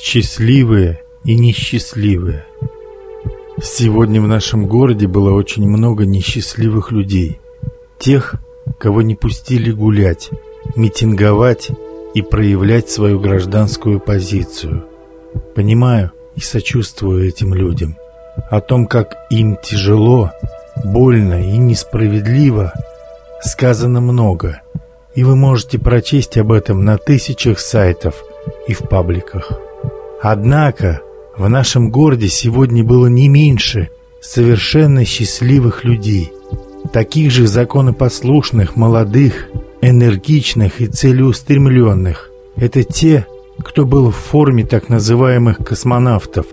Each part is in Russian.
Счастливые и несчастливые. Сегодня в нашем городе было очень много несчастливых людей. Тех, кого не пустили гулять, митинговать и проявлять свою гражданскую позицию. Понимаю и сочувствую этим людям. О том, как им тяжело, больно и несправедливо, сказано много, и вы можете прочесть об этом на тысячах сайтов и в пабликах. Однако в нашем городе сегодня было не меньше совершенно счастливых людей, таких же законопослушных, молодых, энергичных и целеустремленных. Это те, кто был в форме так называемых космонавтов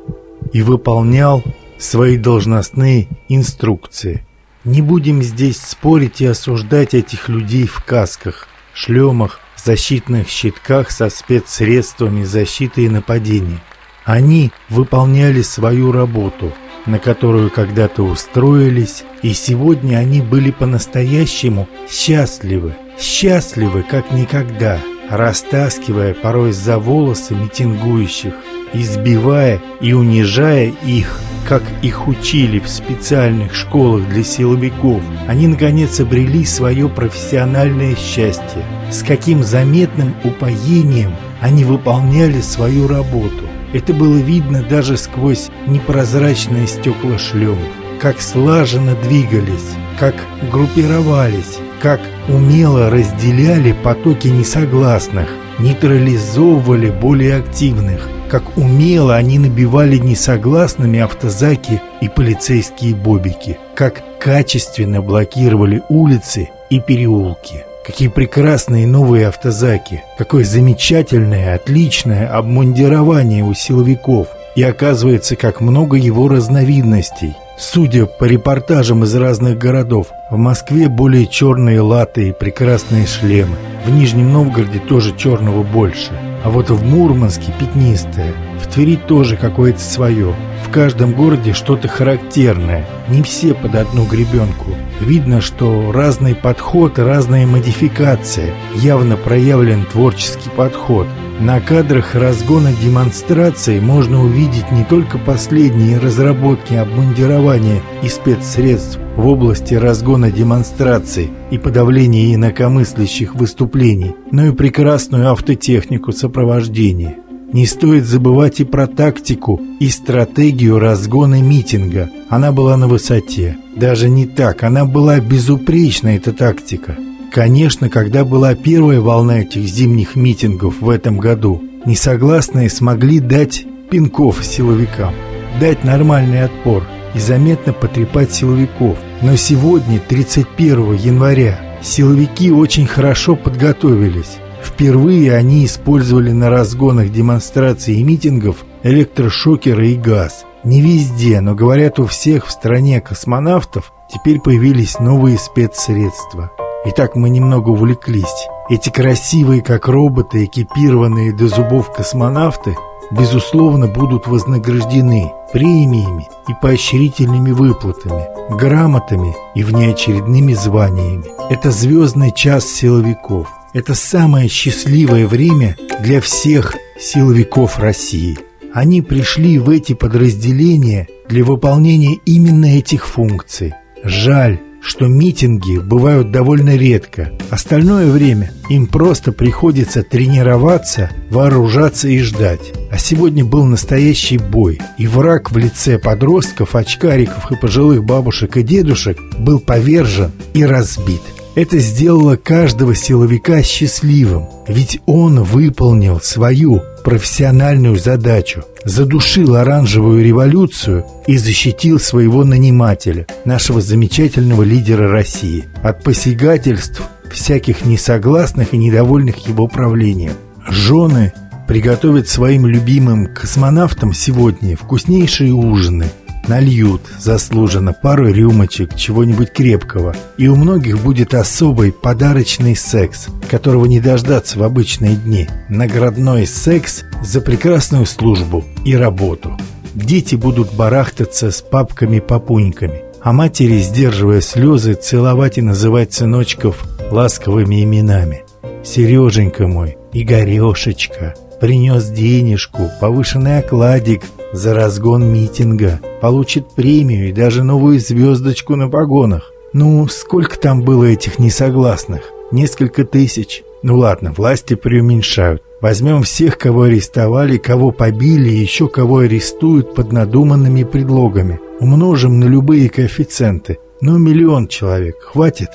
и выполнял свои должностные инструкции. Не будем здесь спорить и осуждать этих людей в касках, шлемах, защитных щитках со спецсредствами защиты и нападения. Они выполняли свою работу, на которую когда-то устроились, и сегодня они были по-настоящему счастливы, счастливы как никогда, растаскивая порой за волосы митингующих, избивая и унижая их, как их учили в специальных школах для силовиков, они наконец обрели свое профессиональное счастье. С каким заметным упоением они выполняли свою работу. Это было видно даже сквозь непрозрачные стекла шлемов. Как слаженно двигались, как группировались, как умело разделяли потоки несогласных, нейтрализовывали более активных, как умело они набивали несогласными автозаки и полицейские бобики, как качественно блокировали улицы и переулки. Какие прекрасные новые автозаки, какое замечательное, отличное обмундирование у силовиков. И оказывается, как много его разновидностей. Судя по репортажам из разных городов, в Москве более черные латы и прекрасные шлемы. В Нижнем Новгороде тоже черного больше. А вот в Мурманске пятнистое. В Твери тоже какое-то свое. Каждом городе что-то характерное. Не все под одну гребенку. Видно, что разный подход, разная модификация. Явно проявлен творческий подход. На кадрах разгона демонстрации можно увидеть не только последние разработки обмундирования и спецсредств в области разгона демонстраций и подавления инакомыслящих выступлений, но и прекрасную автотехнику сопровождения. Не стоит забывать и про тактику и стратегию разгона митинга. Она была на высоте. Даже не так, она была безупречна, эта тактика. Конечно, когда была первая волна этих зимних митингов в этом году, несогласные смогли дать пинков силовикам, дать нормальный отпор и заметно потрепать силовиков. Но сегодня, 31 января, силовики очень хорошо подготовились. Впервые они использовали на разгонах демонстраций и митингов электрошокеры и газ. Не везде, но говорят у всех в стране космонавтов теперь появились новые спецсредства. Итак, мы немного увлеклись. Эти красивые, как роботы, экипированные до зубов космонавты, безусловно, будут вознаграждены премиями и поощрительными выплатами, грамотами и внеочередными званиями. Это звездный час силовиков – это самое счастливое время для всех силовиков России. Они пришли в эти подразделения для выполнения именно этих функций. Жаль, что митинги бывают довольно редко. Остальное время им просто приходится тренироваться, вооружаться и ждать. А сегодня был настоящий бой, и враг в лице подростков, очкариков и пожилых бабушек и дедушек был повержен и разбит. Это сделало каждого силовика счастливым, ведь он выполнил свою профессиональную задачу, задушил оранжевую революцию и защитил своего нанимателя, нашего замечательного лидера России, от посягательств всяких несогласных и недовольных его правлением. Жены приготовят своим любимым космонавтам сегодня вкуснейшие ужины – Нальют заслуженно пару рюмочек чего-нибудь крепкого, и у многих будет особый подарочный секс, которого не дождаться в обычные дни. Наградной секс за прекрасную службу и работу. Дети будут барахтаться с папками-папуньками, а матери, сдерживая слезы, целовать и называть сыночков ласковыми именами. «Сереженька мой, Игорешечка, принес денежку, повышенный окладик за разгон митинга, получит премию и даже новую звездочку на погонах. Ну, сколько там было этих несогласных? Несколько тысяч. Ну ладно, власти преуменьшают. Возьмем всех, кого арестовали, кого побили и еще кого арестуют под надуманными предлогами. Умножим на любые коэффициенты. Ну, миллион человек. Хватит?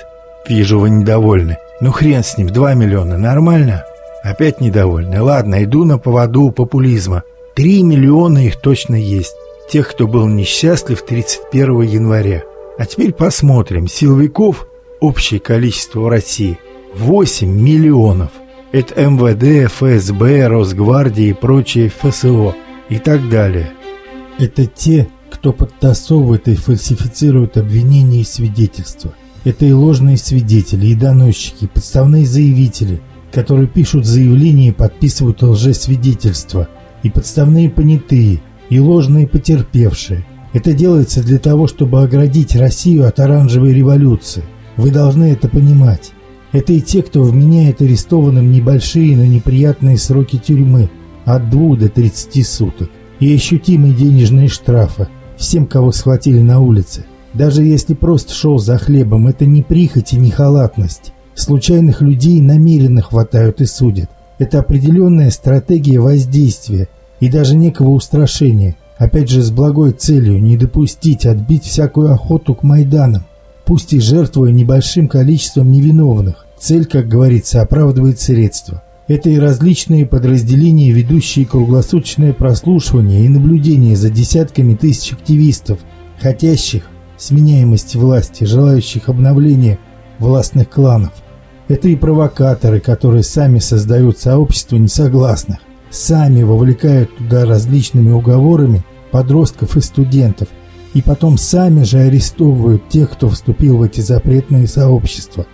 Вижу, вы недовольны. Ну, хрен с ним, два миллиона. Нормально? Опять недовольны. Ладно, иду на поводу популизма. Три миллиона их точно есть. Тех, кто был несчастлив 31 января. А теперь посмотрим. Силовиков общее количество в России 8 миллионов. Это МВД, ФСБ, Росгвардия и прочие ФСО и так далее. Это те, кто подтасовывает и фальсифицирует обвинения и свидетельства. Это и ложные свидетели, и доносчики, и подставные заявители, которые пишут заявления и подписывают лжесвидетельства, и подставные понятые, и ложные потерпевшие – это делается для того, чтобы оградить Россию от оранжевой революции. Вы должны это понимать. Это и те, кто вменяет арестованным небольшие, но неприятные сроки тюрьмы от 2 до 30 суток и ощутимые денежные штрафы всем, кого схватили на улице. Даже если просто шел за хлебом, это не прихоть и не халатность. Случайных людей намеренно хватают и судят. Это определенная стратегия воздействия и даже некого устрашения – Опять же с благой целью не допустить отбить всякую охоту к Майданам, пусть и жертвуя небольшим количеством невиновных. Цель, как говорится, оправдывает средства. Это и различные подразделения, ведущие круглосуточное прослушивание и наблюдение за десятками тысяч активистов, хотящих сменяемости власти, желающих обновления властных кланов. Это и провокаторы, которые сами создают сообщество несогласных, сами вовлекают туда различными уговорами подростков и студентов, и потом сами же арестовывают тех, кто вступил в эти запретные сообщества.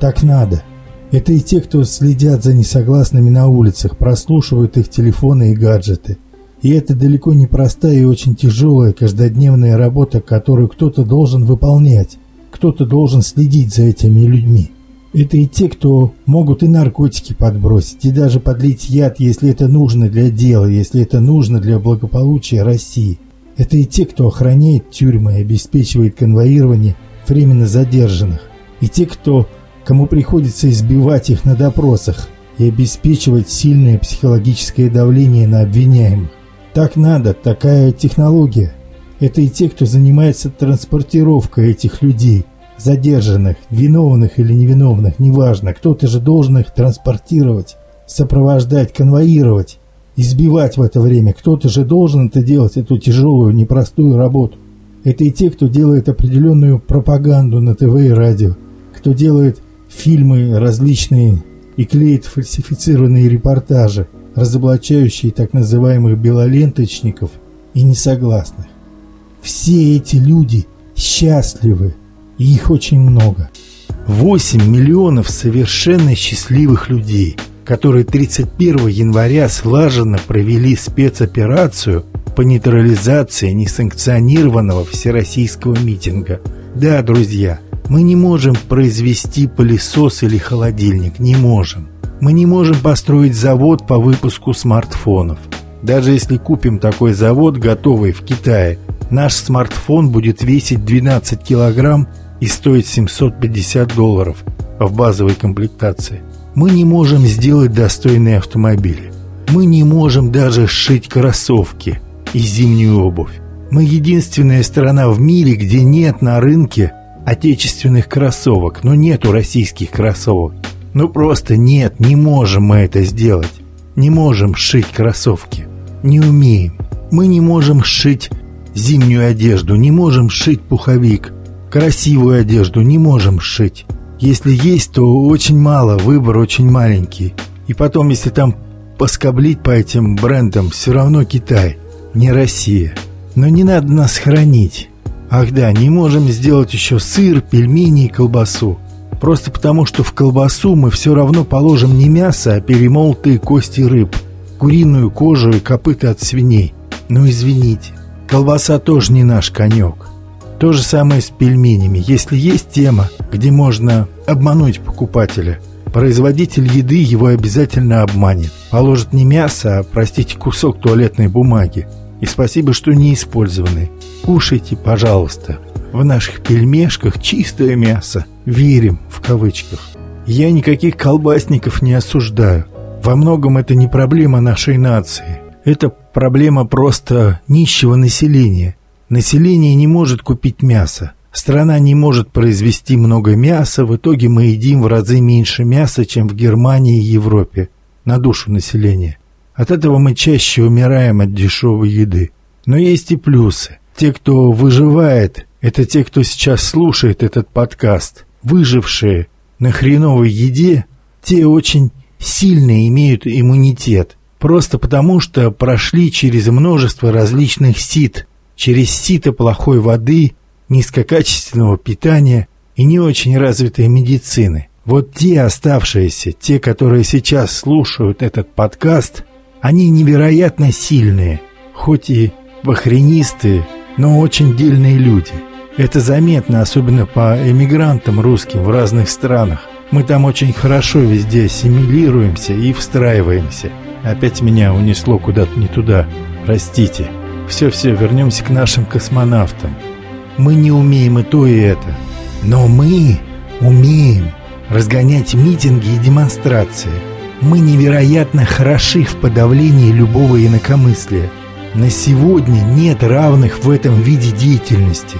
Так надо. Это и те, кто следят за несогласными на улицах, прослушивают их телефоны и гаджеты. И это далеко не простая и очень тяжелая каждодневная работа, которую кто-то должен выполнять. Кто-то должен следить за этими людьми. Это и те, кто могут и наркотики подбросить, и даже подлить яд, если это нужно для дела, если это нужно для благополучия России. Это и те, кто охраняет тюрьмы и обеспечивает конвоирование временно задержанных. И те, кто, кому приходится избивать их на допросах и обеспечивать сильное психологическое давление на обвиняемых. Так надо, такая технология. Это и те, кто занимается транспортировкой этих людей – задержанных, виновных или невиновных, неважно, кто-то же должен их транспортировать, сопровождать, конвоировать, избивать в это время. Кто-то же должен это делать, эту тяжелую, непростую работу. Это и те, кто делает определенную пропаганду на ТВ и радио, кто делает фильмы различные и клеит фальсифицированные репортажи, разоблачающие так называемых белоленточников и несогласных. Все эти люди счастливы, и их очень много. 8 миллионов совершенно счастливых людей, которые 31 января слаженно провели спецоперацию по нейтрализации несанкционированного всероссийского митинга. Да, друзья, мы не можем произвести пылесос или холодильник, не можем. Мы не можем построить завод по выпуску смартфонов. Даже если купим такой завод, готовый в Китае, наш смартфон будет весить 12 килограмм и стоит 750 долларов в базовой комплектации. Мы не можем сделать достойные автомобили. Мы не можем даже сшить кроссовки и зимнюю обувь. Мы единственная страна в мире, где нет на рынке отечественных кроссовок, но нету российских кроссовок. Ну просто нет, не можем мы это сделать. Не можем сшить кроссовки. Не умеем. Мы не можем сшить зимнюю одежду, не можем сшить пуховик, Красивую одежду не можем сшить. Если есть, то очень мало, выбор очень маленький. И потом, если там поскоблить по этим брендам, все равно Китай, не Россия. Но не надо нас хранить. Ах да, не можем сделать еще сыр, пельмени и колбасу. Просто потому, что в колбасу мы все равно положим не мясо, а перемолотые кости рыб, куриную кожу и копыта от свиней. Ну извините, колбаса тоже не наш конек. То же самое с пельменями. Если есть тема, где можно обмануть покупателя, производитель еды его обязательно обманет. Положит не мясо, а, простите, кусок туалетной бумаги. И спасибо, что не использованный. Кушайте, пожалуйста. В наших пельмешках чистое мясо. Верим, в кавычках. Я никаких колбасников не осуждаю. Во многом это не проблема нашей нации. Это проблема просто нищего населения. Население не может купить мясо. Страна не может произвести много мяса, в итоге мы едим в разы меньше мяса, чем в Германии и Европе, на душу населения. От этого мы чаще умираем от дешевой еды. Но есть и плюсы. Те, кто выживает, это те, кто сейчас слушает этот подкаст. Выжившие на хреновой еде, те очень сильно имеют иммунитет. Просто потому, что прошли через множество различных сит, через сито плохой воды, низкокачественного питания и не очень развитой медицины. Вот те оставшиеся, те, которые сейчас слушают этот подкаст, они невероятно сильные, хоть и бахренистые, но очень дельные люди. Это заметно, особенно по эмигрантам русским в разных странах. Мы там очень хорошо везде ассимилируемся и встраиваемся. Опять меня унесло куда-то не туда. Простите. Все-все, вернемся к нашим космонавтам. Мы не умеем и то, и это. Но мы умеем разгонять митинги и демонстрации – мы невероятно хороши в подавлении любого инакомыслия. На сегодня нет равных в этом виде деятельности.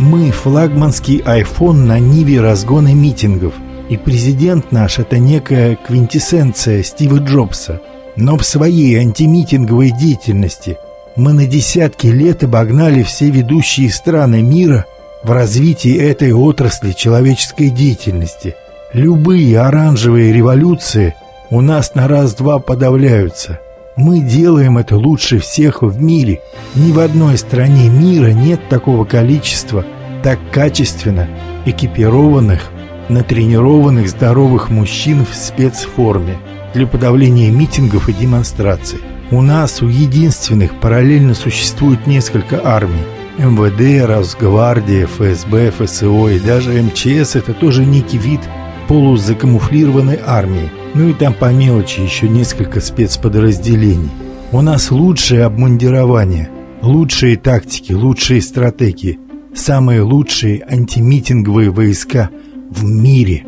Мы флагманский айфон на ниве разгона митингов. И президент наш – это некая квинтэссенция Стива Джобса. Но в своей антимитинговой деятельности мы на десятки лет обогнали все ведущие страны мира в развитии этой отрасли человеческой деятельности. Любые оранжевые революции – у нас на раз-два подавляются. Мы делаем это лучше всех в мире. Ни в одной стране мира нет такого количества так качественно экипированных, натренированных здоровых мужчин в спецформе для подавления митингов и демонстраций. У нас у единственных параллельно существует несколько армий. МВД, Росгвардия, ФСБ, ФСО и даже МЧС – это тоже некий вид полузакамуфлированной армии. Ну и там по мелочи еще несколько спецподразделений. У нас лучшее обмундирование, лучшие тактики, лучшие стратегии, самые лучшие антимитинговые войска в мире.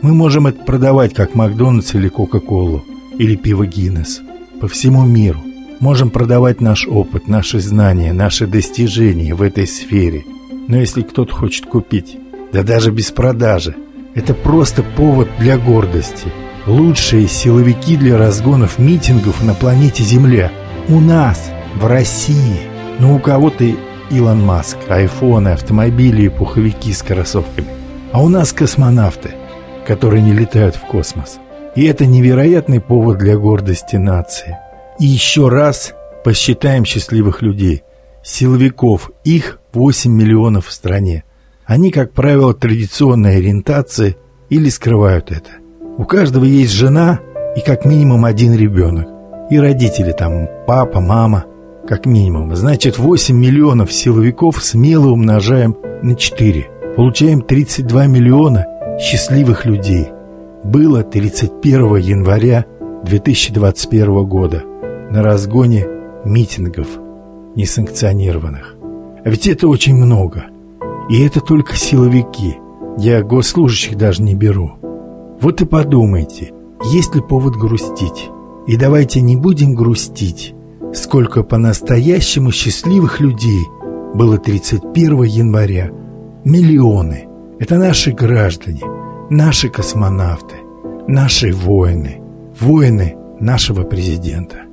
Мы можем это продавать как Макдональдс или Кока-Колу, или пиво Гиннес, по всему миру. Можем продавать наш опыт, наши знания, наши достижения в этой сфере. Но если кто-то хочет купить, да даже без продажи, это просто повод для гордости – лучшие силовики для разгонов митингов на планете Земля. У нас, в России. Ну, у кого-то Илон Маск, айфоны, автомобили и пуховики с кроссовками. А у нас космонавты, которые не летают в космос. И это невероятный повод для гордости нации. И еще раз посчитаем счастливых людей. Силовиков, их 8 миллионов в стране. Они, как правило, традиционной ориентации или скрывают это. У каждого есть жена и как минимум один ребенок. И родители там, папа, мама, как минимум. Значит, 8 миллионов силовиков смело умножаем на 4. Получаем 32 миллиона счастливых людей. Было 31 января 2021 года на разгоне митингов несанкционированных. А ведь это очень много. И это только силовики. Я госслужащих даже не беру. Вот и подумайте, есть ли повод грустить. И давайте не будем грустить, сколько по-настоящему счастливых людей было 31 января. Миллионы. Это наши граждане, наши космонавты, наши воины, воины нашего президента.